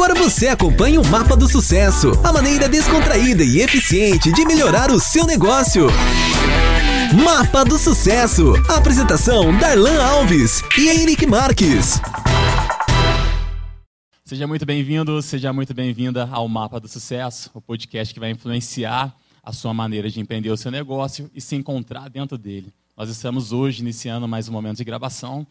Agora você acompanha o Mapa do Sucesso, a maneira descontraída e eficiente de melhorar o seu negócio. Mapa do Sucesso. Apresentação Darlan Alves e Henrique Marques. Seja muito bem-vindo, seja muito bem-vinda ao Mapa do Sucesso, o podcast que vai influenciar a sua maneira de empreender o seu negócio e se encontrar dentro dele. Nós estamos hoje iniciando mais um momento de gravação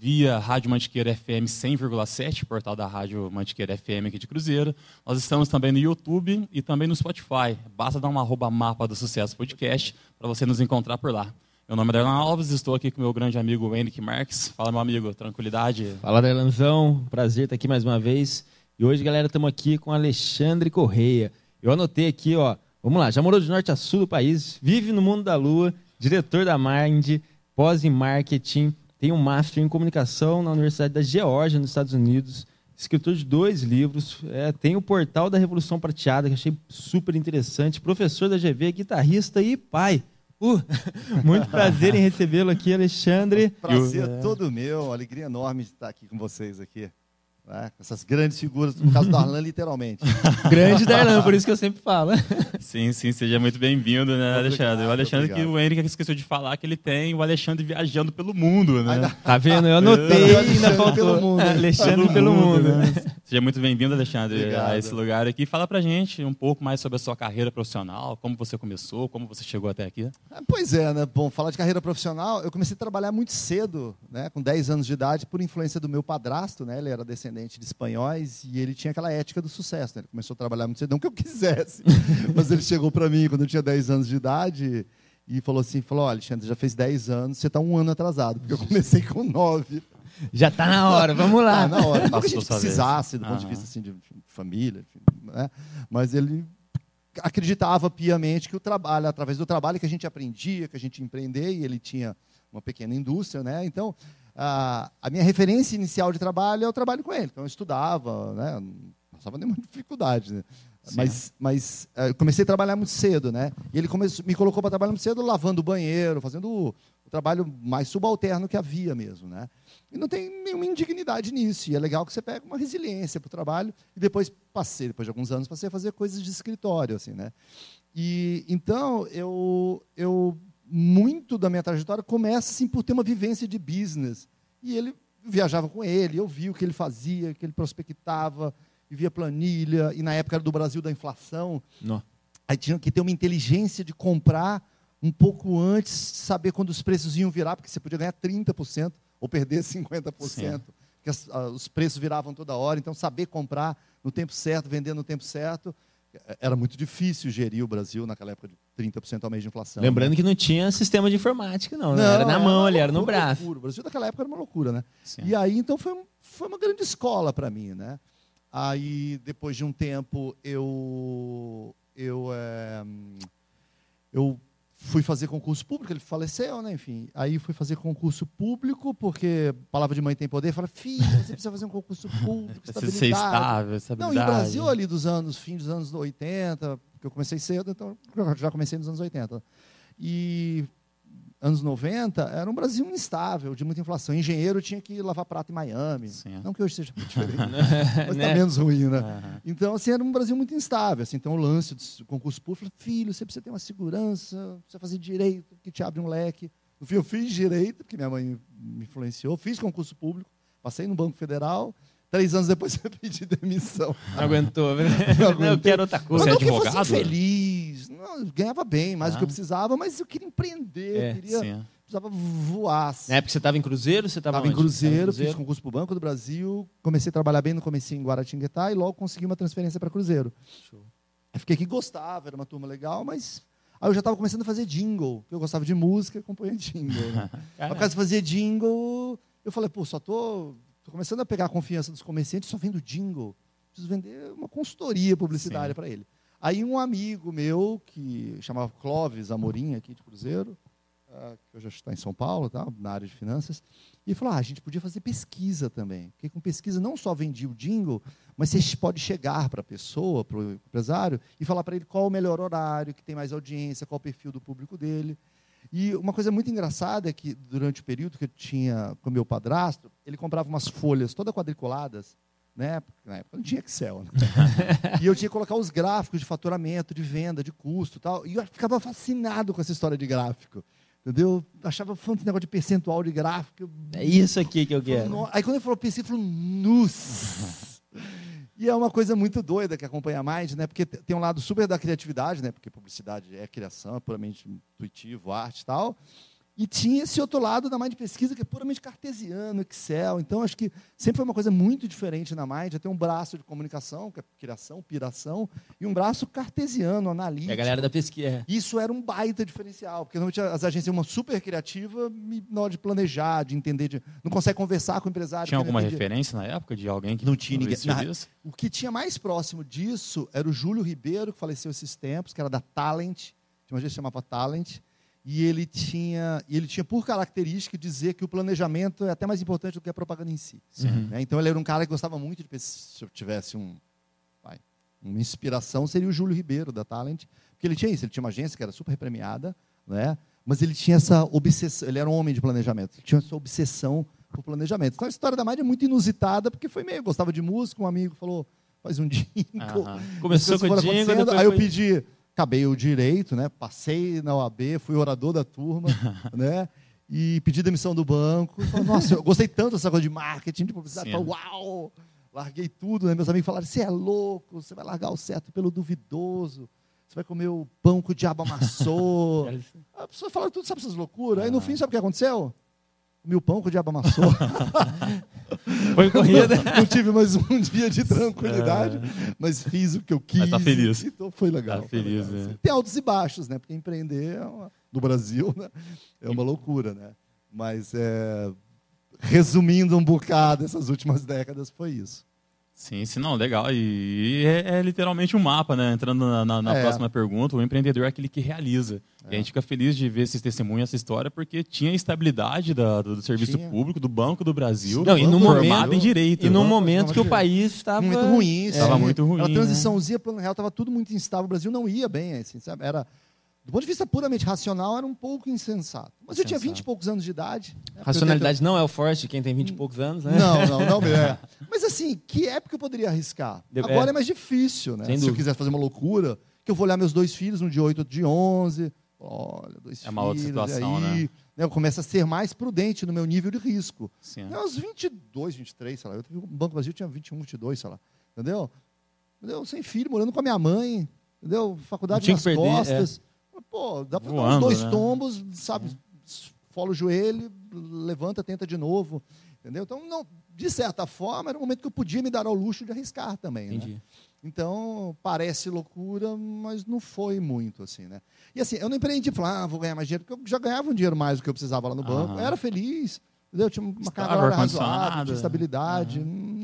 via Rádio Mantiqueira FM 100,7, portal da Rádio Mantiqueira FM aqui de Cruzeiro. Nós estamos também no YouTube e também no Spotify. Basta dar uma arroba mapa do sucesso podcast para você nos encontrar por lá. Meu nome é Darlan Alves, estou aqui com meu grande amigo Henrique Marques. Fala, meu amigo, tranquilidade? Fala, Darlanzão. Prazer estar aqui mais uma vez. E hoje, galera, estamos aqui com Alexandre Correia. Eu anotei aqui, ó. Vamos lá, já morou de norte a sul do país, vive no mundo da lua, diretor da Mind, pós em marketing, tem um Master em Comunicação na Universidade da Geórgia, nos Estados Unidos, escritor de dois livros, é, tem o Portal da Revolução Prateada, que achei super interessante, professor da GV, guitarrista e pai. Uh, muito prazer em recebê-lo aqui, Alexandre. Prazer é. todo meu, alegria enorme de estar aqui com vocês aqui. Né? Essas grandes figuras, no caso do Arlan, literalmente. Grande Darlan, por isso que eu sempre falo. Sim, sim, seja muito bem-vindo, né, Alexandre? O Alexandre obrigado. que o Henrique esqueceu de falar que ele tem o Alexandre viajando pelo mundo, né? Tá vendo? Eu anotei e ainda faltou. Pelo mundo, Alexandre pelo, pelo mundo. mundo. Né? Seja muito bem-vindo, Alexandre, obrigado. a esse lugar aqui. Fala pra gente um pouco mais sobre a sua carreira profissional, como você começou, como você chegou até aqui. Ah, pois é, né? Bom, falar de carreira profissional, eu comecei a trabalhar muito cedo, né? Com 10 anos de idade, por influência do meu padrasto, né? Ele era descendente de espanhóis e ele tinha aquela ética do sucesso, né? Ele começou a trabalhar muito cedo, não que eu quisesse, mas ele chegou para mim quando eu tinha 10 anos de idade e falou assim, falou, olha, Alexandre, já fez 10 anos, você está um ano atrasado, porque eu comecei com 9. Já está na hora, vamos lá. Tá na hora. Não que a gente precisasse, do ponto de vista assim, de família, né? mas ele acreditava piamente que o trabalho, através do trabalho que a gente aprendia, que a gente empreender, e ele tinha uma pequena indústria, né? Então, a, a minha referência inicial de trabalho é o trabalho com ele. Então, eu estudava, né? não passava nenhuma dificuldade, né? Mas, mas uh, comecei a trabalhar muito cedo, né? E ele me colocou para trabalhar muito cedo, lavando o banheiro, fazendo o, o, trabalho mais subalterno que havia mesmo, né? E não tem nenhuma indignidade nisso. E é legal que você pega uma resiliência para o trabalho. E depois passei, depois de alguns anos, passei a fazer coisas de escritório, assim, né? E então eu, eu muito da minha trajetória começa assim por ter uma vivência de business. E ele viajava com ele, eu vi o que ele fazia, que ele prospectava, e via planilha, e na época era do Brasil da inflação. Não. Aí tinha que ter uma inteligência de comprar um pouco antes, saber quando os preços iam virar, porque você podia ganhar 30% ou perder 50%. Sim. Porque as, os preços viravam toda hora, então saber comprar no tempo certo, vender no tempo certo. Era muito difícil gerir o Brasil naquela época de 30% ao mês de inflação. Lembrando né? que não tinha sistema de informática, não. Né? não era na mão ali, era no braço. O Brasil naquela época era uma loucura, né? Sim. E aí, então, foi, foi uma grande escola para mim, né? Aí, depois de um tempo, eu, eu, é, eu fui fazer concurso público, ele faleceu, né? Enfim, aí fui fazer concurso público, porque palavra de mãe tem poder. Fala, filho, você precisa fazer um concurso público, estabilidade. Ser estável, estabilidade. Não, e o Brasil ali dos anos, fim dos anos 80, porque eu comecei cedo, então já comecei nos anos 80. E anos 90, era um Brasil instável, de muita inflação. Engenheiro tinha que lavar prato em Miami. Sim. Não que hoje seja diferente, mas está né? menos ruim, né? Uhum. Então, assim, era um Brasil muito instável. Assim, então, o lance do concurso público, filho, você precisa ter uma segurança, precisa fazer direito, que te abre um leque. No fim, eu fiz direito, porque minha mãe me influenciou, fiz concurso público, passei no Banco Federal, Três anos depois eu pedi demissão. Não aguentou, né? Não, eu quero outra coisa. Mas não é advogado? Que feliz. Não, ganhava bem, mais ah. do que eu ah. precisava, mas eu queria empreender, é, queria, sim. precisava voar. Assim. É porque você estava em Cruzeiro? Você estava em Cruzeiro, fiz concurso para o Banco do Brasil, comecei a trabalhar bem no começo em Guaratinguetá e logo consegui uma transferência para Cruzeiro. Show. Eu fiquei que gostava, era uma turma legal, mas Aí eu já estava começando a fazer jingle, porque eu gostava de música, compunha jingle. Né? Por causa de fazer jingle, eu falei, pô, só tô Estou começando a pegar a confiança dos comerciantes, só vendo jingle. Preciso vender uma consultoria publicitária para ele. Aí um amigo meu, que chamava Clóvis Amorim, aqui de Cruzeiro, uh, que hoje está em São Paulo, tá, na área de finanças, e falou, ah, a gente podia fazer pesquisa também. Porque com pesquisa não só vendia o jingle, mas você pode chegar para a pessoa, para o empresário, e falar para ele qual o melhor horário, que tem mais audiência, qual o perfil do público dele. E uma coisa muito engraçada é que, durante o período que eu tinha com meu padrasto, ele comprava umas folhas todas quadriculadas né? Na época não tinha Excel. Né? e eu tinha que colocar os gráficos de faturamento, de venda, de custo e tal. E eu ficava fascinado com essa história de gráfico. Entendeu? Eu achava fã desse negócio de percentual de gráfico. É isso aqui que eu quero. Aí quando ele falou PC, eu falei, nus. E é uma coisa muito doida que acompanha mais, né? Porque tem um lado super da criatividade, né? Porque publicidade é criação, é puramente intuitivo, arte e tal. E tinha esse outro lado da Mind Pesquisa, que é puramente cartesiano, Excel. Então, acho que sempre foi uma coisa muito diferente na Mind. Já tem um braço de comunicação, que é criação, piração, e um braço cartesiano, analítico. É a galera da pesquisa. Isso era um baita diferencial, porque normalmente as agências uma super criativa na hora de planejar, de entender, de, não consegue conversar com o empresário. Tinha alguma referência na época de alguém que não tinha ninguém? Na, o que tinha mais próximo disso era o Júlio Ribeiro, que faleceu esses tempos, que era da Talent, tinha uma agência que chamava Talent, e ele tinha, ele tinha por característica dizer que o planejamento é até mais importante do que a propaganda em si. Uhum. Né? Então ele era um cara que gostava muito de se eu tivesse um, vai, uma inspiração seria o Júlio Ribeiro da Talent, porque ele tinha isso, ele tinha uma agência que era super premiada, né? Mas ele tinha essa obsessão, ele era um homem de planejamento, ele tinha essa obsessão por planejamento. Então a história da Mádia é muito inusitada, porque foi meio, gostava de música, um amigo falou, faz um jingle. Uhum. Começou com o jingle, aí eu pedi acabei o direito, né? Passei na OAB, fui orador da turma, né? E pedi demissão do banco. Falei, Nossa, eu gostei tanto dessa coisa de marketing, de publicidade. Falei, uau! Larguei tudo, né? Meus amigos falaram: você é louco, você vai largar o certo pelo duvidoso, você vai comer o pão que o diabo amassou. a pessoa fala tudo, sabe essas loucuras? Aí no fim, sabe o que aconteceu? Mil pão que o diabo amassou. Foi corrida. Não, não, tive mais um dia de tranquilidade, é. mas fiz o que eu quis. Mas tá feliz. Então foi legal. Tá feliz, legal. Né? Tem altos e baixos, né? Porque empreender é uma, no Brasil né? é uma loucura, né? Mas é, resumindo um bocado essas últimas décadas foi isso. Sim, sim, não, legal. E é, é literalmente um mapa, né? Entrando na, na, na é. próxima pergunta, o empreendedor é aquele que realiza. É. E a gente fica feliz de ver esses testemunhos, essa história, porque tinha estabilidade da, do, do, serviço tinha. público, do Banco do Brasil, não, e no formado momento, em direito. E no momento que o país estava... Muito ruim. Estava muito ruim. A né? transiçãozinha, né? plano real, estava tudo muito instável. O Brasil não ia bem, assim, sabe? Era do ponto de vista puramente racional, era um pouco insensato. Mas eu tinha 20 e poucos anos de idade. Né? Racionalidade não é o forte de quem tem 20 e poucos anos, né? Não, não, não é. Mas assim, que época eu poderia arriscar? Agora é, é mais difícil, né? Se eu quiser fazer uma loucura, que eu vou olhar meus dois filhos, um de 8 outro de 11. Olha, dois é uma filhos, outra situação, aí, né? né? Eu começo a ser mais prudente no meu nível de risco. Sim. Né, aos 22, 23, sei lá. Eu, o Banco Brasil tinha 21, 22, sei lá. Entendeu? Entendeu? Sem filho, morando com a minha mãe. Entendeu? Faculdade nas perder, costas. É. Pô, dá para dar uns dois né? tombos, sabe? Fola o joelho, levanta, tenta de novo. Entendeu? Então, não, de certa forma, era um momento que eu podia me dar ao luxo de arriscar também. Né? Então, parece loucura, mas não foi muito assim, né? E assim, eu não empreendi falar, ah, vou ganhar mais dinheiro, porque eu já ganhava um dinheiro mais do que eu precisava lá no banco. Eu era feliz, entendeu? Tinha uma carga razoável, tinha estabilidade.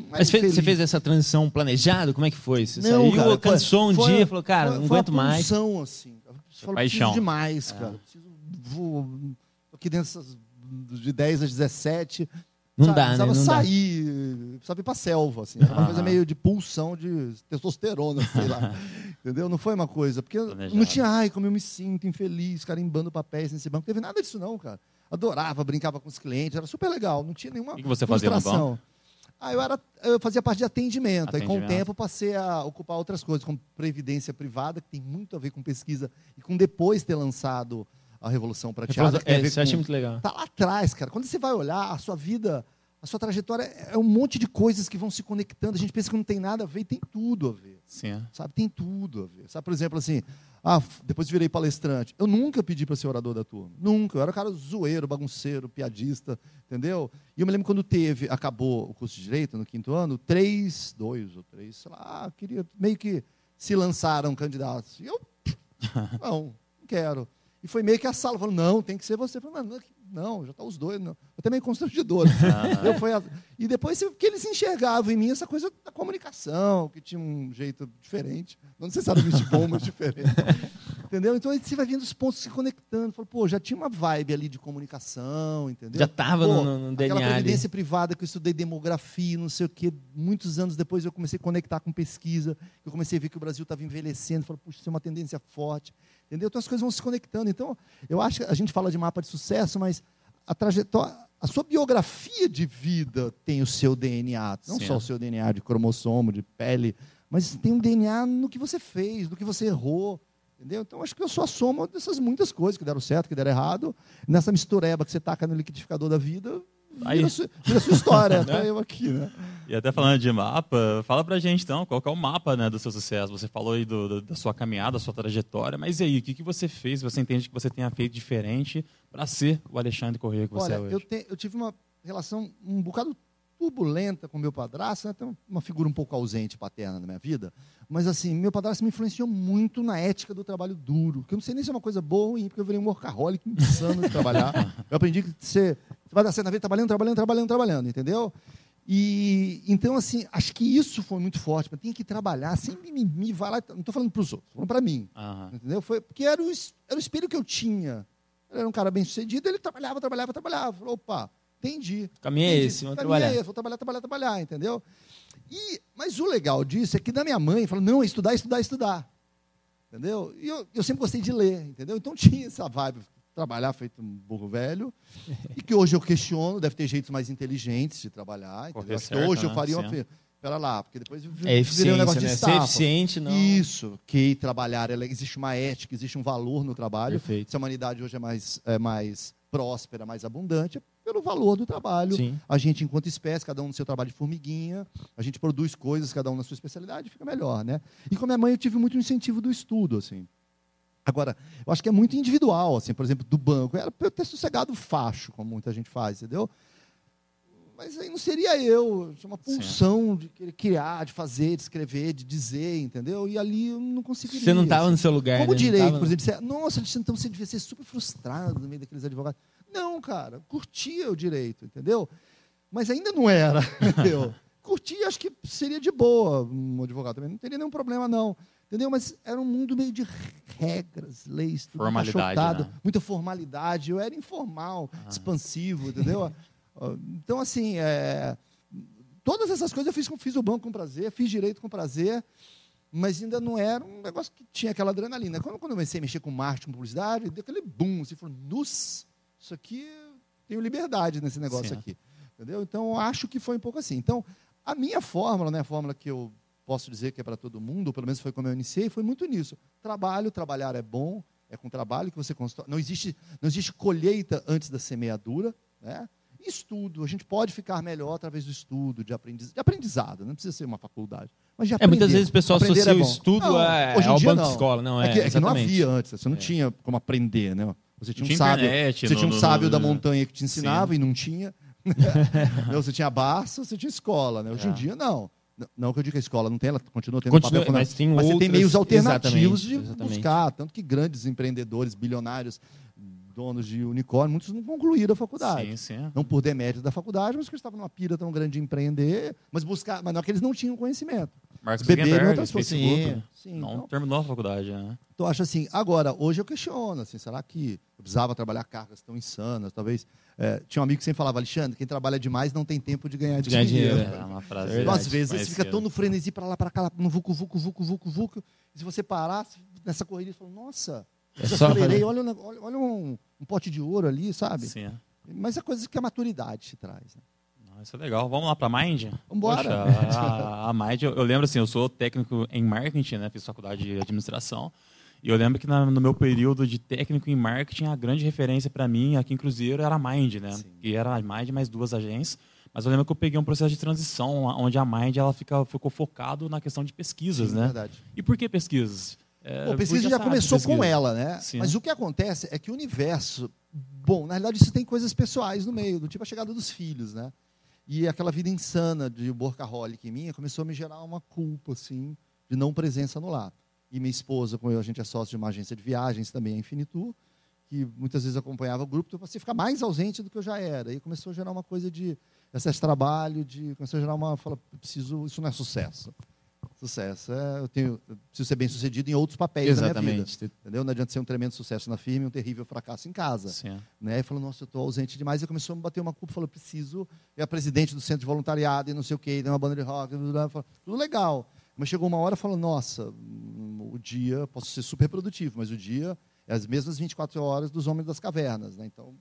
Mas fez, você fez essa transição planejada? Como é que foi? Você não, saiu, cara, cansou um foi, dia e falou, cara, foi, não aguento mais. Foi assim falo, Paixão. preciso demais, é. cara. Preciso, vou, aqui dentro dessas, de 10 a 17. Não sabe, dá, né? Precisava não sair, dá. precisava ir pra selva, assim. Era uma ah. coisa meio de pulsão de testosterona, sei lá. Entendeu? Não foi uma coisa. Porque Planejado. não tinha, ai, como eu me sinto infeliz, carimbando papéis nesse banco. Não teve nada disso, não, cara. Adorava, brincava com os clientes, era super legal. Não tinha nenhuma. O que você fazia no banco? Ah, eu, era, eu fazia parte de atendimento. atendimento. Aí, com o tempo, passei a ocupar outras coisas, como previdência privada, que tem muito a ver com pesquisa, e com depois ter lançado a Revolução Prateada. É, isso com... achei muito legal. Tá lá atrás, cara. Quando você vai olhar, a sua vida, a sua trajetória é um monte de coisas que vão se conectando. A gente pensa que não tem nada a ver, e tem tudo a ver. Sim. Sabe? Tem tudo a ver. Sabe, por exemplo, assim, ah, depois virei palestrante. Eu nunca pedi para ser orador da turma. Nunca. Eu era um cara zoeiro, bagunceiro, piadista, entendeu? E eu me lembro quando teve, acabou o curso de Direito, no quinto ano, três, dois ou três, sei lá, queria, meio que se lançaram candidatos. E eu, não, não quero. E foi meio que a sala falou, não, tem que ser você. Eu falei, não, não, já está os dois. Não. Até meio constrangedor. Ah. Eu fui a... E depois que eles enxergavam em mim essa coisa da comunicação, que tinha um jeito diferente. Não necessariamente bom, mas diferente. entendeu? Então você vai vendo os pontos se conectando. Fala, pô, já tinha uma vibe ali de comunicação, entendeu? Já estava no, no, no DNA. Aquela previdência ali. privada que eu estudei demografia, não sei o quê. Muitos anos depois eu comecei a conectar com pesquisa. Eu comecei a ver que o Brasil estava envelhecendo. Falei, puxa, isso é uma tendência forte. Entendeu? Então as coisas vão se conectando. Então, eu acho que a gente fala de mapa de sucesso, mas a trajetória, a sua biografia de vida tem o seu DNA, não Sim. só o seu DNA de cromossomo, de pele, mas tem um DNA no que você fez, no que você errou. Entendeu? Então, acho que eu sou a soma dessas muitas coisas que deram certo, que deram errado. Nessa mistureba que você taca no liquidificador da vida, Aí. vira, vira sua história. Até eu aqui, né? E até falando de mapa, fala pra gente então, qual é o mapa né, do seu sucesso? Você falou aí do- do- da sua caminhada, da sua trajetória, mas e aí, o que, que você fez? Você entende que você tenha feito diferente para ser o Alexandre Corrêa que você Olha, é hoje? eu, te- eu tive uma relação um bocado turbulenta com meu padrasto, né? tem uma figura um pouco ausente paterna na minha vida, mas assim, meu padrasto me influenciou muito na ética do trabalho duro, que eu não sei nem se é uma coisa boa ou ruim, porque eu virei um workaholic insano de trabalhar. Eu aprendi que você, você vai dar certo na vida trabalhando, trabalhando, trabalhando, trabalhando, entendeu? E então, assim, acho que isso foi muito forte. Tem que trabalhar sem mimimi, vai lá. Não estou falando para os outros, estou falando para mim. Aham. Entendeu? Foi, porque era o, era o espelho que eu tinha. Ele era um cara bem sucedido, ele trabalhava, trabalhava, trabalhava. Falou, opa, entendi. O caminho é entendi. esse, vamos O caminho é trabalhar. esse, vou trabalhar, trabalhar, trabalhar, entendeu? E, mas o legal disso é que da minha mãe, falou, não, é estudar, estudar, estudar. Entendeu? E eu, eu sempre gostei de ler, entendeu? Então tinha essa vibe, trabalhar feito um burro velho, e que hoje eu questiono, deve ter jeitos mais inteligentes de trabalhar, entendeu? Certo, hoje eu né? faria Sim. uma... Pera lá, porque depois É virei um negócio de né? Ser estafa. eficiente, não. Isso, que trabalhar, existe uma ética, existe um valor no trabalho. Perfeito. Se a humanidade hoje é mais, é mais próspera, mais abundante, é pelo valor do trabalho. Sim. A gente, enquanto espécie, cada um no seu trabalho de formiguinha, a gente produz coisas, cada um na sua especialidade, fica melhor, né? E com a minha mãe eu tive muito incentivo do estudo, assim. Agora, eu acho que é muito individual, assim, por exemplo, do banco. Era para eu ter sossegado facho, como muita gente faz, entendeu? Mas aí não seria eu. Tinha uma Sim. pulsão de querer criar, de fazer, de escrever, de dizer, entendeu? E ali eu não conseguiria. Você não estava assim. no seu lugar. Como né? Direito, tava- por exemplo, você, nossa, Alexandre, então você devia ser super frustrado no meio daqueles advogados. Não, cara, curtia o direito, entendeu? Mas ainda não era, entendeu? Curtia, acho que seria de boa um advogado também, não teria nenhum problema, não. Entendeu? Mas era um mundo meio de regras, leis, tudo Formalidade, né? muita formalidade. Eu era informal, expansivo, entendeu? Ah, Então, assim, é, todas essas coisas eu fiz, fiz o banco com prazer, fiz direito com prazer, mas ainda não era um negócio que tinha aquela adrenalina. Quando, quando eu comecei a mexer com marketing, com publicidade, deu aquele boom, assim, falou, nus, isso aqui, tenho liberdade nesse negócio Sim. aqui. Entendeu? Então, acho que foi um pouco assim. Então, a minha fórmula, né, a fórmula que eu posso dizer que é para todo mundo, ou pelo menos foi como eu iniciei, foi muito nisso. Trabalho, trabalhar é bom, é com trabalho que você constrói. Não existe, não existe colheita antes da semeadura, né? Estudo, a gente pode ficar melhor através do estudo, de, aprendiz, de aprendizado, não precisa ser uma faculdade. Mas de É, muitas vezes o pessoal Aprender associa é o estudo Não, a- hoje em ao dia banco não. de escola. Não, é, É que, é que não havia antes, você não É. tinha como aprender, né? Você tinha um Tinha sábio, internet você no- tinha um no- sábio no- da montanha que te ensinava e não tinha. Não, você tinha Barça, você tinha escola, né? Hoje em É. dia não. Não que eu diga que a escola não tem, ela continua tendo Continua, papel mas tem mas você tem meios alternativos exatamente, de exatamente. buscar, tanto que grandes empreendedores, bilionários, donos de unicórnio, muitos não concluíram a faculdade. Sim, sim. Não por demérito da faculdade, mas porque eles estavam numa pira tão grande de empreender, mas buscar, mas não é que eles não tinham conhecimento. Marcos Beberam outras coisas. Sim, sim, não então- terminou a faculdade, né? Então, acho assim, agora, hoje eu questiono, assim, será que eu precisava trabalhar cargas tão insanas? Talvez, é, tinha um amigo que sempre falava, Alexandre, quem trabalha demais não tem tempo de ganhar De ganhar dinheiro. dinheiro, É uma frase. Então, às vezes, você fica tão no frenesi para lá, para cá, lá, no vucu, vucu, vucu, vucu, vucu. E se você parar nessa corrida e falar, nossa, É eu só acelerei, olha, um olha, olha um, um pote de ouro ali, sabe? Sim. é. Mas é coisas que a maturidade te traz. Né? Não, Isso é legal. Vamos lá para a Mind? Vambora. Poxa, a, a Mind, eu, eu lembro assim, eu sou técnico em marketing, né? Fiz faculdade de administração. E eu lembro que na- no meu período de técnico em marketing, a grande referência para mim aqui em Cruzeiro era a Mind, né? Sim. Que era a Mind mais duas agências. Mas eu lembro que eu peguei um processo de transição onde a Mind ela fica, ficou focado na questão de pesquisas, Sim, né? verdade. E por que pesquisas? É, Bom, pesquisa já começou pesquisa. com ela, né? Sim. Mas o que acontece é que o universo. Bom, na realidade, isso tem coisas pessoais no meio, do tipo a chegada dos filhos, né? E aquela vida insana de workaholic em mim começou a me gerar uma culpa, assim, de não presença no lar. E minha esposa, com eu, a gente é sócio de uma agência de viagens também, a Infinitur, que muitas vezes acompanhava o grupo, então eu passei a ficar mais ausente do que eu já era. E começou a gerar uma coisa de excesso de trabalho, de, começou a gerar uma. Fala, preciso, isso não é sucesso. Sucesso é, eu tenho, eu preciso ser bem sucedido em outros papéis minha vida. Exatamente. Entendeu? Não adianta ser um tremendo sucesso na firma e um terrível fracasso em casa. Sim. Né? E falou, nossa, eu estou ausente demais. E começou a me bater uma culpa. Falou, preciso. E a presidente do centro de voluntariado e não sei o quê, e tem uma banda de rock, tudo legal. Mas chegou uma hora e falou, nossa, o dia, posso ser super produtivo, mas o dia é as mesmas 24 horas dos homens das cavernas. Né? Então,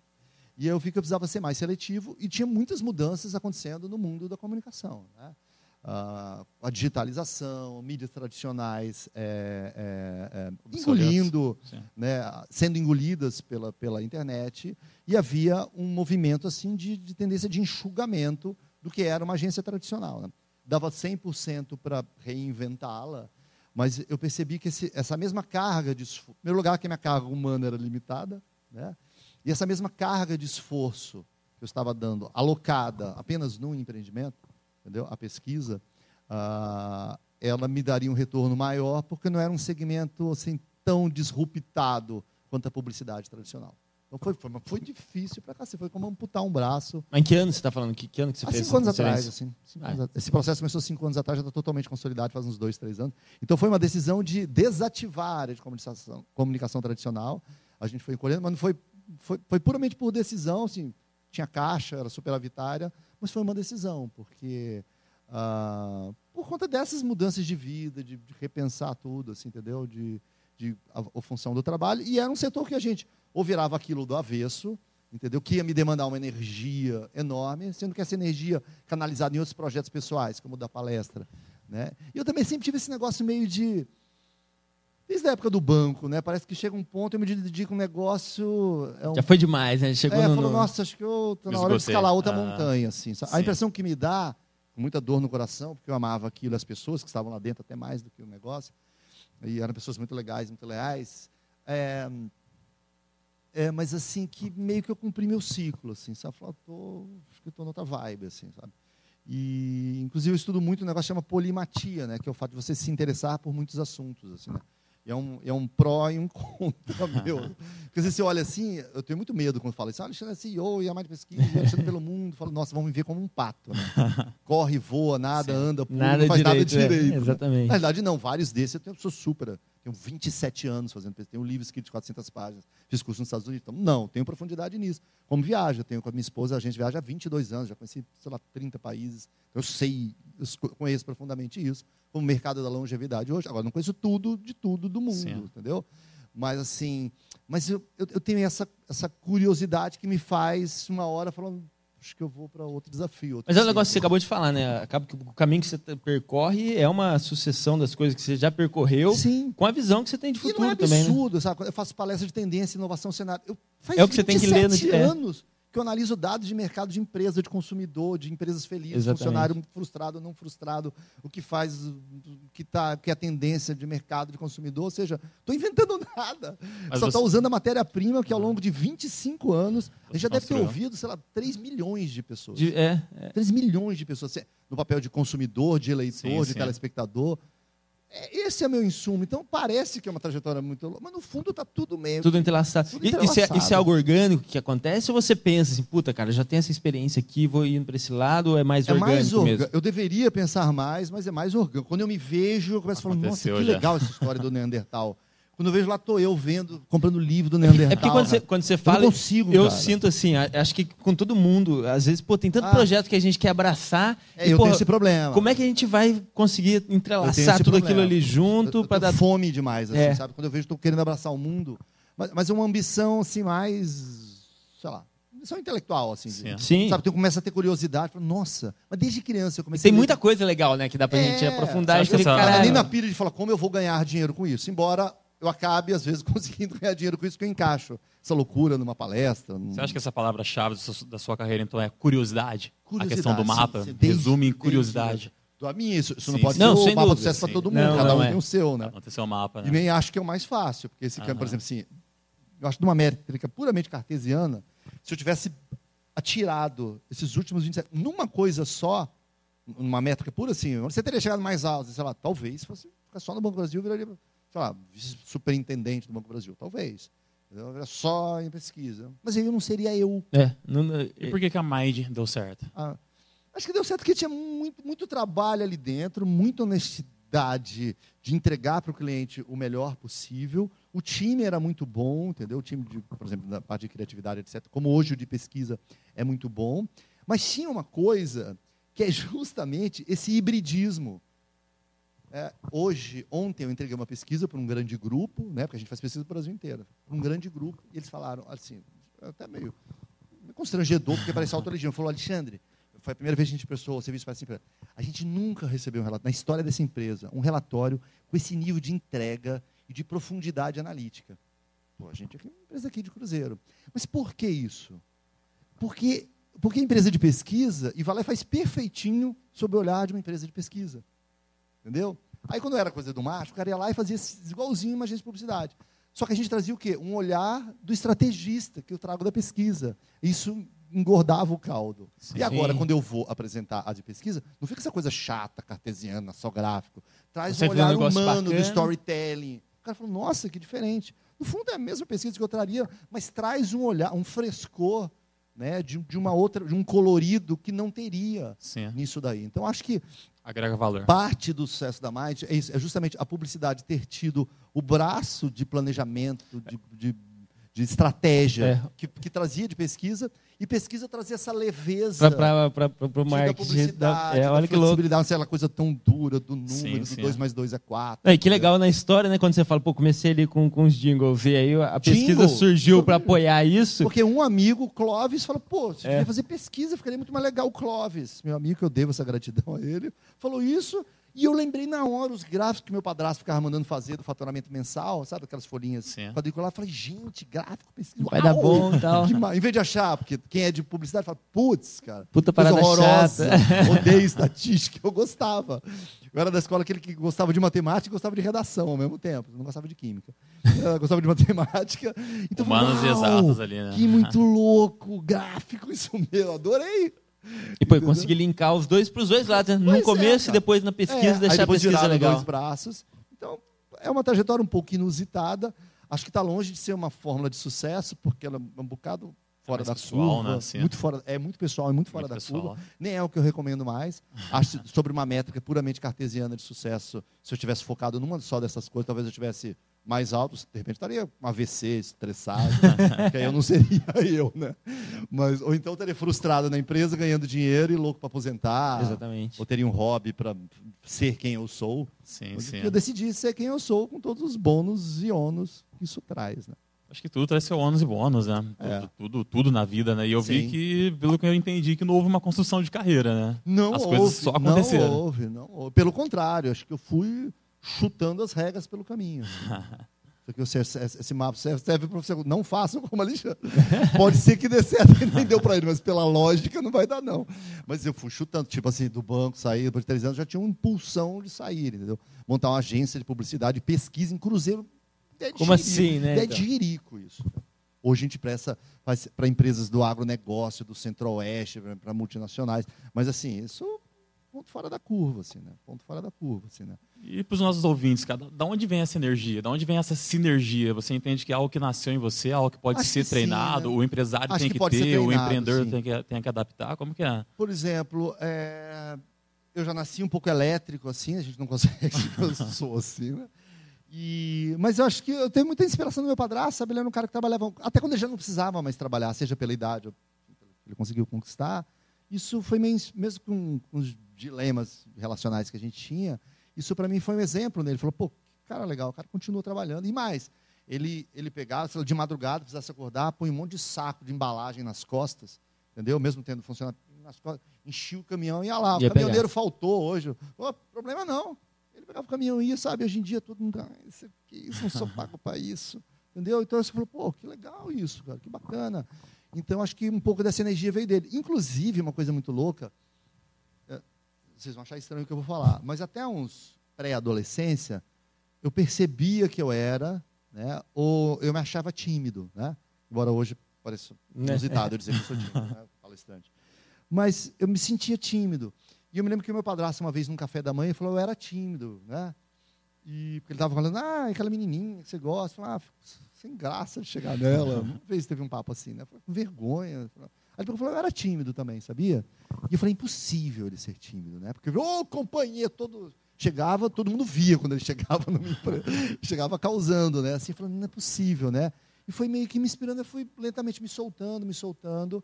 E eu vi que eu precisava ser mais seletivo e tinha muitas mudanças acontecendo no mundo da comunicação. Né? Uh, a digitalização, mídias tradicionais é, é, é, engolindo, né, sendo engolidas pela, pela internet, e havia um movimento assim de, de tendência de enxugamento do que era uma agência tradicional. Né? Dava 100% para reinventá-la, mas eu percebi que esse, essa mesma carga de esforço, em primeiro lugar que a minha carga humana era limitada, né? e essa mesma carga de esforço que eu estava dando, alocada apenas num empreendimento, entendeu? A pesquisa, ah, ela me daria um retorno maior, porque não era um segmento assim tão disruptado quanto a publicidade tradicional. Então foi, foi, foi difícil para cá, foi como amputar um braço. Mas em que ano você está falando? Que, que ano que você Há fez? Cinco anos atrás, assim. Cinco ah. anos, esse processo começou cinco anos atrás, já está totalmente consolidado, faz uns dois, três anos. Então foi uma decisão de desativar a área de comunicação, comunicação tradicional. A gente foi encolhendo, mas não foi, foi, foi puramente por decisão, assim, tinha caixa, era superavitária, mas foi uma decisão, porque ah, por conta dessas mudanças de vida, de, de repensar tudo, assim, entendeu? De, de a, a, função do trabalho. E era um setor que a gente ou virava aquilo do avesso, entendeu? Que ia me demandar uma energia enorme, sendo que essa energia canalizada em outros projetos pessoais, como o da palestra, né? E eu também sempre tive esse negócio meio de Desde a época do banco, né? Parece que chega um ponto, eu me dedico um negócio. É um... Já foi demais, né? Chegou é, no. Falou, nossa, acho que eu tô na hora de escalar outra ah, montanha, assim. A impressão que me dá, com muita dor no coração, porque eu amava aquilo, as pessoas que estavam lá dentro, até mais do que o negócio, e eram pessoas muito legais, muito leais. É, é, mas assim, que meio que eu cumpri meu ciclo, assim, sabe? Falei, tô, acho que estou noutra vibe, assim, sabe? E, inclusive, eu estudo muito um negócio que chama polimatia, né? Que é o fato de você se interessar por muitos assuntos, assim, né? é um, é um pró e um contra meu. Porque você olha assim, eu tenho muito medo quando fala isso. Ah, Alexandre é CEO e a mais de pesquisa, Alexandre pelo mundo. Falo, nossa, vamos me ver como um pato. Né? Corre, voa, nada, Sim. anda, pula, nada não faz direito, nada direito. É, exatamente. Na verdade, não, vários desses. Eu tenho, sou super. Tenho 27 anos fazendo pesquisa. Tenho um livro escrito de 400 páginas. Fiz curso nos Estados Unidos. Então, não, tenho profundidade nisso. Como viaja, tenho com a minha esposa, a gente viaja há 22 anos, já conheci, sei lá, 30 países. Eu sei, eu conheço profundamente isso o mercado da longevidade hoje. Agora, não conheço tudo de tudo do mundo, Sim. entendeu? Mas, assim, mas eu, eu, eu, tenho essa, essa curiosidade que me faz, uma hora, falando, acho que eu vou para outro desafio. Outro mas é o um negócio que você acabou de falar, né? Acaba que o caminho que você percorre é uma sucessão das coisas que você já percorreu Sim. com a visão que você tem de futuro e não é também. Né? absurdo, né? sabe? Eu faço palestra de tendência, inovação, cenário. Eu, é o que você tem que ler no é. anos que eu analiso dados de mercado de empresa, de consumidor, de empresas felizes, Exatamente. funcionário frustrado ou não frustrado, o que faz, o que, tá, que é a tendência de mercado de consumidor. Ou seja, estou inventando nada. Mas Só está você... usando a matéria-prima que ao longo de 25 anos, a gente já deve ter ouvido, sei lá, 3 milhões de pessoas. De, é, é. 3 milhões de pessoas. No papel de consumidor, de eleitor, sim, de sim. telespectador. É, esse é meu insumo. Então parece que é uma trajetória muito longa, mas no fundo está tudo meio. Tudo entrelaçado. Tudo entrelaçado. Isso, é, isso, é, algo orgânico que acontece ou você pensa assim, puta, cara, já tenho essa experiência aqui, vou indo para esse lado ou é mais é orgânico mais orga... mesmo? Eu deveria pensar mais, mas é mais orgânico. Quando eu me vejo, eu começo a falar, nossa, que já. legal essa história do Neandertal. Quando eu vejo lá, estou eu vendo, comprando livro do Neandertal. É porque quando você, quando você fala. Eu, consigo, eu sinto assim, acho que com todo mundo, às vezes, pô, tem tanto ah, projeto que a gente quer abraçar. É, e, eu tenho esse problema. Como é que a gente vai conseguir entrelaçar tudo problema. aquilo ali junto para dar. fome demais, assim, é. sabe? Quando eu vejo, estou querendo abraçar o mundo. Mas, mas é uma ambição, assim, mais. sei lá ambição intelectual, assim. Sim. Sim. Sabe, tu começa a ter curiosidade, fala, nossa, mas desde criança eu comecei Tem muita coisa legal, né, que dá pra é, gente aprofundar. E falei, cara, nem na pilha de falar como eu vou ganhar dinheiro com isso. Embora eu acabe, às vezes, conseguindo ganhar dinheiro com isso que eu encaixo. Essa loucura numa palestra. Num... Você acha que essa palavra-chave da sua carreira, então, é curiosidade? curiosidade a questão do mapa sim, resume em curiosidade. Do a minha, isso, isso não pode não, ser o mapa do sucesso para todo mundo, não, cada não um é. tem o seu, né? Não seu mapa, né? E nem acho que é o mais fácil, porque esse campo, por exemplo, assim, eu acho de uma métrica puramente cartesiana, se eu tivesse atirado esses últimos 27, numa coisa só, numa métrica pura assim, você teria chegado mais alto, sei lá, talvez, se fosse ficar só no Banco do Brasil, viraria sei lá, superintendente do Banco do Brasil, talvez. Era só em pesquisa. Mas aí eu não seria eu. É, não, e por que, que a Mind deu certo? Ah, acho que deu certo porque tinha muito, muito trabalho ali dentro, muita honestidade de entregar para o cliente o melhor possível. O time era muito bom, entendeu? O time, de, por exemplo, na parte de criatividade, etc. Como hoje o de pesquisa é muito bom. Mas tinha uma coisa que é justamente esse hibridismo. É, hoje, ontem eu entreguei uma pesquisa para um grande grupo, né, porque a gente faz pesquisa para o Brasil inteiro, para um grande grupo, e eles falaram assim, até meio, constrangedor, porque parecia autolegião. Falou, Alexandre, foi a primeira vez que a gente prestou serviço para essa empresa. A gente nunca recebeu um relatório, na história dessa empresa, um relatório com esse nível de entrega e de profundidade analítica. Pô, a gente é uma empresa aqui de Cruzeiro. Mas por que isso? Porque, porque a empresa de pesquisa, e vai lá e faz perfeitinho sob o olhar de uma empresa de pesquisa. Entendeu? Aí quando era coisa do macho, o cara ia lá e fazia igualzinho uma agência de publicidade. Só que a gente trazia o quê? Um olhar do estrategista que eu trago da pesquisa. Isso engordava o caldo. Sim. E agora, quando eu vou apresentar a de pesquisa, não fica essa coisa chata, cartesiana, só gráfico. Traz Você um olhar um humano bacana. do storytelling. O cara falou, nossa, que diferente. No fundo é a mesma pesquisa que eu traria, mas traz um olhar, um frescor, né, de, de uma outra, de um colorido que não teria Sim. nisso daí. Então acho que agrega valor. Parte do sucesso da Mind é, isso, é justamente a publicidade ter tido o braço de planejamento, de, de de estratégia é. que, que, trazia de pesquisa e pesquisa trazia essa leveza para o marketing da, é, olha que louco não ser aquela coisa tão dura do número sim, do 2 é. mais 2 é 4 é, que legal na história né quando você fala pô comecei ali com, com os jingles e aí a pesquisa Jingle, surgiu para apoiar isso porque um amigo Clóvis falou pô se é. fazer pesquisa ficaria muito mais legal o Clóvis meu amigo que eu devo essa gratidão a ele falou isso e eu lembrei na hora os gráficos que meu padrasto ficava mandando fazer do faturamento mensal, sabe? Aquelas folhinhas quadriculares. Falei, gente, gráfico, pesquisa. Vai dar bom e tal. Em vez de achar, porque quem é de publicidade fala, putz, cara. Puta parada horrorosa. Chata. Odeio estatística. Eu gostava. Eu era da escola aquele que gostava de matemática e gostava de redação ao mesmo tempo. Eu não gostava de química. Eu gostava de matemática. Então, Humanos e exatos ali, né? Que muito louco, gráfico, isso mesmo. Adorei. E pô, conseguir linkar os dois para os dois lados, né? no pois começo é, e depois na pesquisa, é, deixar a pesquisa legal. dois braços. Então, é uma trajetória um pouco inusitada. Acho que está longe de ser uma fórmula de sucesso, porque ela é um bocado fora é da pessoal, curva, né? Assim, muito fora, é muito pessoal, é muito fora muito da pessoal. curva. Nem é o que eu recomendo mais. Acho sobre uma métrica puramente cartesiana de sucesso, se eu tivesse focado numa só dessas coisas, talvez eu tivesse mais altos, de repente estaria um AVC, estressado, que aí eu não seria eu, né? Mas, ou então estaria frustrado na empresa, ganhando dinheiro e louco para aposentar. Exatamente. Ou teria um hobby para ser quem eu sou. Sim, sim. Eu decidi ser quem eu sou com todos os bônus e ônus que isso traz, né? Acho que tudo traz seu ônus e bônus, né? É. Tudo, tudo, tudo, na vida, né? E eu Sim. vi que, pelo que eu entendi, que não houve uma construção de carreira, né? Não As houve, coisas só aconteceram. Não houve, não houve. Pelo contrário, acho que eu fui chutando as regras pelo caminho. Porque esse mapa serve para você. Não façam como Alexandre. Pode ser que dê certo, que nem deu para ele, mas pela lógica não vai dar, não. Mas eu fui chutando, tipo assim, do banco, sair, depois de três anos, já tinha uma impulsão de sair, entendeu? Montar uma agência de publicidade, pesquisa em Cruzeiro. É como assim, né? É de então? isso. Hoje a gente presta para empresas do agronegócio, do centro-oeste, para multinacionais. Mas assim, isso ponto fora da curva, assim, né? Ponto fora da curva, assim, né? E para os nossos ouvintes, cara, da onde vem essa energia? Da onde vem essa sinergia? Você entende que é algo que nasceu em você, algo que pode Acho ser que treinado, sim, né? o empresário Acho tem que, que ter, treinado, o empreendedor tem que, tem que adaptar? Como que é? Por exemplo, é... eu já nasci um pouco elétrico, assim, a gente não consegue, eu sou assim, né? E, mas eu acho que eu tenho muita inspiração no meu padrasto, sabe? Ele era um cara que trabalhava, até quando ele já não precisava mais trabalhar, seja pela idade, ele conseguiu conquistar. Isso foi mesmo com, com os dilemas relacionais que a gente tinha, isso para mim foi um exemplo nele. Ele falou, pô, cara legal, o cara continua trabalhando. E mais, ele, ele pegava, de madrugada, precisasse acordar, põe um monte de saco de embalagem nas costas, entendeu? Mesmo tendo funcionado nas costas, enchia o caminhão e ia lá. O caminhoneiro pegar. faltou hoje. Pô, problema não. Ele pegava o caminhão e ia, sabe? Hoje em dia todo mundo, ah, isso, aqui, isso não sou pago para isso. Entendeu? Então você falou, pô, que legal isso, cara, que bacana. Então acho que um pouco dessa energia veio dele. Inclusive, uma coisa muito louca, vocês vão achar estranho o que eu vou falar, mas até uns pré-adolescência, eu percebia que eu era, né, ou eu me achava tímido, né? Embora hoje pareça inusitado eu dizer que eu sou tímido, né, palestrante. Mas eu me sentia tímido. E eu me lembro que o meu padrasto, uma vez num café da manhã, falou: eu era tímido, né? E porque ele estava falando, ah, aquela menininha que você gosta. Falei, ah, sem graça de chegar nela. Uma vez teve um papo assim, né? Falei, vergonha. Aí ele falou, eu era tímido também, sabia? E eu falei, impossível ele ser tímido, né? Porque, ô, oh, companhia, todo... Chegava, todo mundo via quando ele chegava no chegava causando, né? Assim, falando, não é possível, né? E foi meio que me inspirando, eu fui lentamente me soltando, me soltando.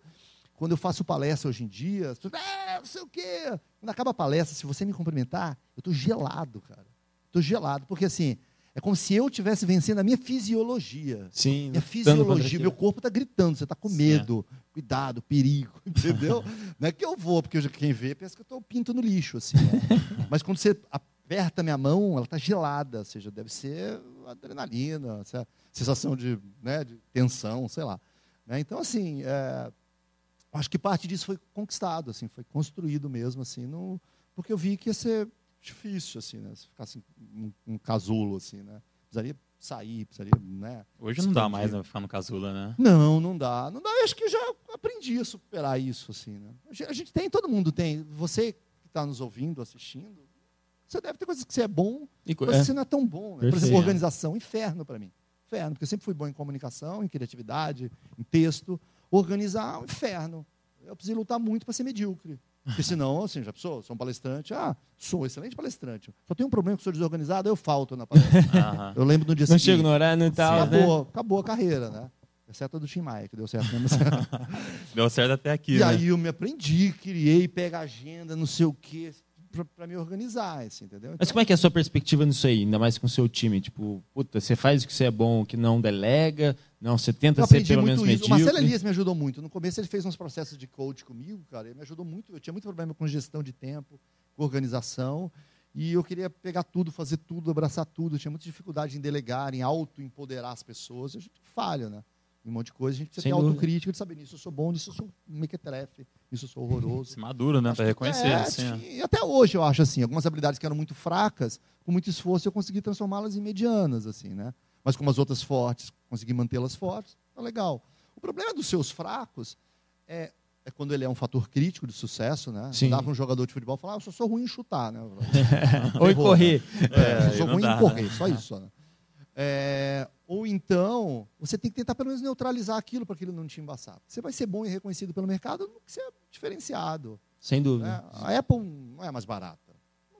Quando eu faço palestra hoje em dia, ah, não sei o quê. Quando acaba a palestra, se você me cumprimentar, eu estou gelado, cara. Estou gelado, porque assim, É como se eu estivesse vencendo a minha fisiologia. Sim. Minha fisiologia, meu corpo está gritando, você está com medo, Sim. Cuidado, perigo, entendeu? Não é que eu vou, porque quem vê pensa que eu estou pinto no lixo, assim. Né? Mas quando você aperta minha mão, ela está gelada, ou seja, deve ser adrenalina, sensação de, né, de tensão, sei lá. Né? Então, assim, é, acho que parte disso foi conquistado, assim, foi construído mesmo, assim, no, porque eu vi que ia ser difícil, assim, né? Se ficasse um, um casulo, assim, né? Precisaria sair, precisaria, né? Hoje não dá mais né, ficar no casulo, né? Não, não dá. Não dá. Eu acho que já aprendi a superar isso, assim, né? A gente tem, todo mundo tem. Você que está nos ouvindo, assistindo, você deve ter coisas que você é bom e coisas é. que você não é tão bom. Né? Por exemplo, organização, inferno para mim. Inferno, porque eu sempre fui bom em comunicação, em criatividade, em texto. Organizar, um inferno. Eu preciso lutar muito para ser medíocre. Porque senão, assim, já pensou, sou um palestrante, ah, sou um excelente palestrante. Só tenho um problema que sou desorganizado, eu falto na palestra. eu lembro no dia não seguinte. Não chego no horário e tal, Sim, acabou, né? acabou a carreira, né? Exceto a do Tim Maia, que deu certo mesmo. deu certo até aqui, E né? aí eu me aprendi, criei, pega agenda, não sei o quê, para me organizar, assim, entendeu? Então, Mas como é que é a sua perspectiva nisso aí, ainda mais com o seu time? Tipo, puta, você faz o que você é bom, o que não delega, não, você tenta ser pelo menos medíocre. O Marcelo Elias me ajudou muito. No começo ele fez uns processos de coach comigo, cara, ele me ajudou muito. Eu tinha muito problema com gestão de tempo, com organização, e eu queria pegar tudo, fazer tudo, abraçar tudo. Eu tinha muita dificuldade em delegar, em auto-empoderar as pessoas. A gente falha, né? Um monte de coisa, a gente precisa Sem ter dúvida. autocrítica de saber nisso eu sou bom, nisso eu sou mequetrefe, nisso eu sou horroroso. Se maduro, né? Para reconhecer. É, assim, é. E até hoje eu acho assim, algumas habilidades que eram muito fracas, com muito esforço eu consegui transformá-las em medianas, assim, né? Mas como as outras fortes, consegui mantê-las fortes, tá legal. O problema dos seus fracos é, é quando ele é um fator crítico de sucesso, né? Sim. Dá para um jogador de futebol falar, ah, eu só sou ruim em chutar, né? Ou em correr. É, eu sou ruim dá, em correr, né? só isso. Né? É, ou então, você tem que tentar pelo menos neutralizar aquilo para aquilo não te embaçar. Você vai ser bom e reconhecido pelo mercado no que você é diferenciado. Sem dúvida. Né? A Apple não é mais barata.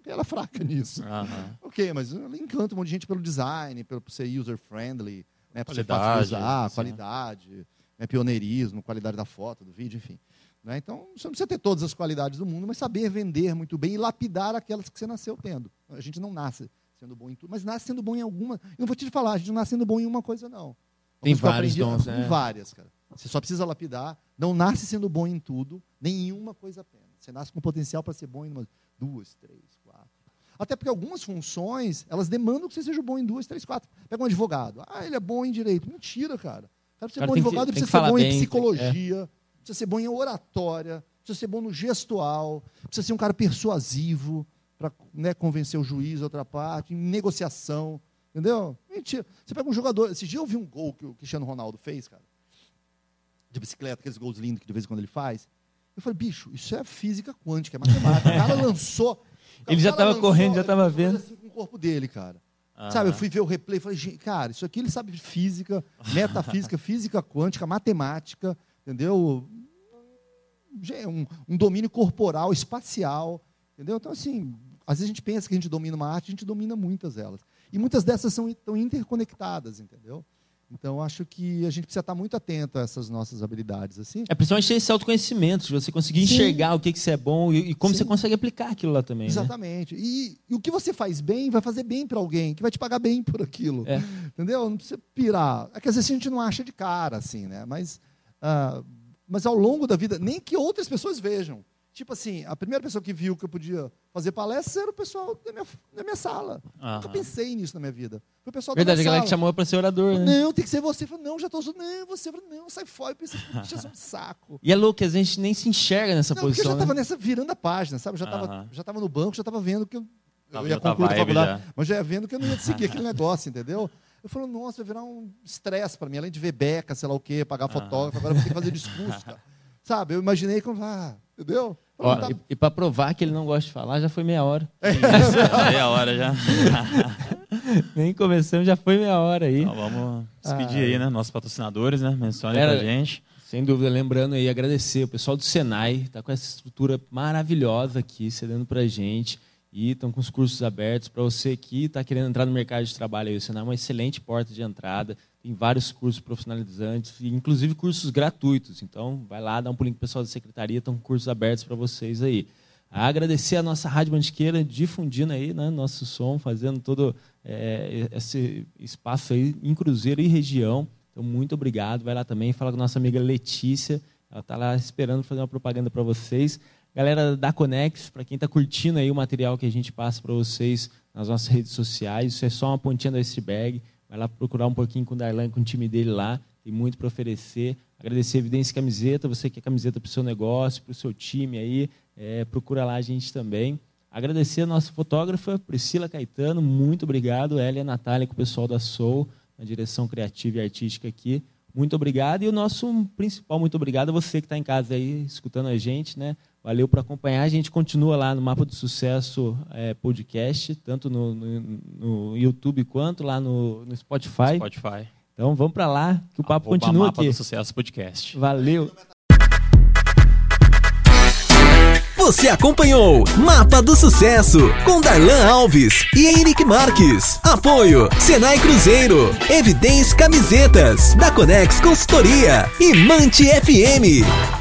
Ela é fraca nisso. Uhum. Ok, mas ela encanta um monte de gente pelo design, pelo ser user-friendly, né, para ser fácil de usar, qualidade, né, pioneirismo, qualidade da foto, do vídeo, enfim. Né? Então, você não precisa ter todas as qualidades do mundo, mas saber vender muito bem e lapidar aquelas que você nasceu tendo. A gente não nasce sendo bom em tudo, mas nasce sendo bom em alguma. Eu não vou te falar, a gente não nasce sendo bom em uma coisa, não. Tem vários dons, né? Várias, cara. Você só precisa lapidar. Não nasce sendo bom em tudo, nem em uma coisa apenas. Você nasce com potencial para ser bom em umas duas, três, quatro. Até porque algumas funções, elas demandam que você seja bom em duas, três, quatro. Pega um advogado. Ah, ele é bom em direito. Mentira, cara. Para ser bom em advogado, ele precisa ser bom bem, em psicologia, é. precisa ser bom em oratória, precisa ser bom no gestual, precisa ser um cara persuasivo, para né, convencer o juiz, outra parte, em negociação. Entendeu? Mentira. Você pega um jogador. Esse dia eu vi um gol que o Cristiano Ronaldo fez, cara. De bicicleta, aqueles gols lindos que de vez em quando ele faz. Eu falei, bicho, isso é física quântica, é matemática. O cara lançou. O cara, ele já estava correndo, já estava vendo. Assim com o corpo dele, cara. Sabe, eu fui ver o replay e falei, cara, isso aqui ele sabe física, metafísica, física quântica, matemática, entendeu? Um, um domínio corporal, espacial, entendeu? Então, assim, às vezes a gente pensa que a gente domina uma arte, a gente domina muitas delas. E muitas dessas são tão interconectadas, entendeu? Então, acho que a gente precisa estar muito atento a essas nossas habilidades. assim. É principalmente esse autoconhecimento, de você conseguir Sim. enxergar o que, que você é bom e, e como Sim. você consegue aplicar aquilo lá também. Né? Exatamente. Né? E, e, o que você faz bem vai fazer bem para alguém, que vai te pagar bem por aquilo. É. Entendeu? Não precisa pirar. É que às vezes a gente não acha de cara, assim, né? Mas, uh, mas ao longo da vida, nem que outras pessoas vejam. Tipo assim, a primeira pessoa que viu que eu podia fazer palestra era o pessoal da minha, da minha sala. Uhum. Nunca pensei nisso na minha vida. Foi o pessoal Verdade, da minha a galera que chamou para ser orador, né? Não, tem que ser você. Eu falei, não, já estou usando. Não, você. Eu falei, não, sai fora. Eu pensei, puxa, é um saco. E é louco, a gente nem se enxerga nessa não, posição. Porque eu já estava né? nessa, virando a página, sabe? Eu já estava uhum. já tava no banco, já estava vendo que eu, eu ia concluir a faculdade. Já. Mas já ia vendo que eu não ia seguir aquele negócio, entendeu? Eu falei, nossa, vai virar um estresse para mim, além de ver beca, sei lá o quê, pagar fotógrafo, agora eu vou ter que fazer discurso, cara. Sabe? Eu imaginei como, ah, entendeu? Ó, tá... E, e para provar que ele não gosta de falar, já foi meia hora. É. meia hora já. Nem começamos, já foi meia hora aí. Então, vamos despedir ah, aí, né? Nossos patrocinadores, né? Mencionem pra gente. Sem dúvida, lembrando aí, agradecer o pessoal do Senai, tá com essa estrutura maravilhosa aqui, cedendo pra gente. E estão com os cursos abertos para você que está querendo entrar no mercado de trabalho. Aí, o Senai é uma excelente porta de entrada. Tem vários cursos profissionalizantes, inclusive cursos gratuitos. Então, vai lá, dá um pulinho com pessoal da secretaria, estão cursos abertos para vocês aí. Agradecer a nossa Rádio Mantiqueira difundindo aí, né, nosso som, fazendo todo é, esse espaço aí em Cruzeiro e região. Então, muito obrigado. Vai lá também, fala com a nossa amiga Letícia. Ela está lá esperando fazer uma propaganda para vocês. Galera da Conex, para quem está curtindo aí o material que a gente passa para vocês nas nossas redes sociais, isso é só uma pontinha do iceberg. Vai lá procurar um pouquinho com o Darlan, com o time dele lá. Tem muito para oferecer. Agradecer a Evidência Camiseta, você que é camiseta para o seu negócio, para o seu time aí. É, procura lá a gente também. Agradecer a nossa fotógrafa, Priscila Caetano. Muito obrigado. Ela e a Natália, com o pessoal da Soul, na direção criativa e artística aqui. Muito obrigado. E o nosso principal muito obrigado a você que está em casa aí, escutando a gente, né? Valeu por acompanhar. A gente continua lá no Mapa do Sucesso é, podcast, tanto no, no, no, YouTube quanto lá no, no Spotify. Spotify. Então vamos para lá, que o papo Arroba continua Mapa aqui. do Sucesso podcast. Valeu. Você acompanhou Mapa do Sucesso com Darlan Alves e Henrique Marques. Apoio Senai Cruzeiro, Evidência Camisetas, da Conex Consultoria e Mante FM.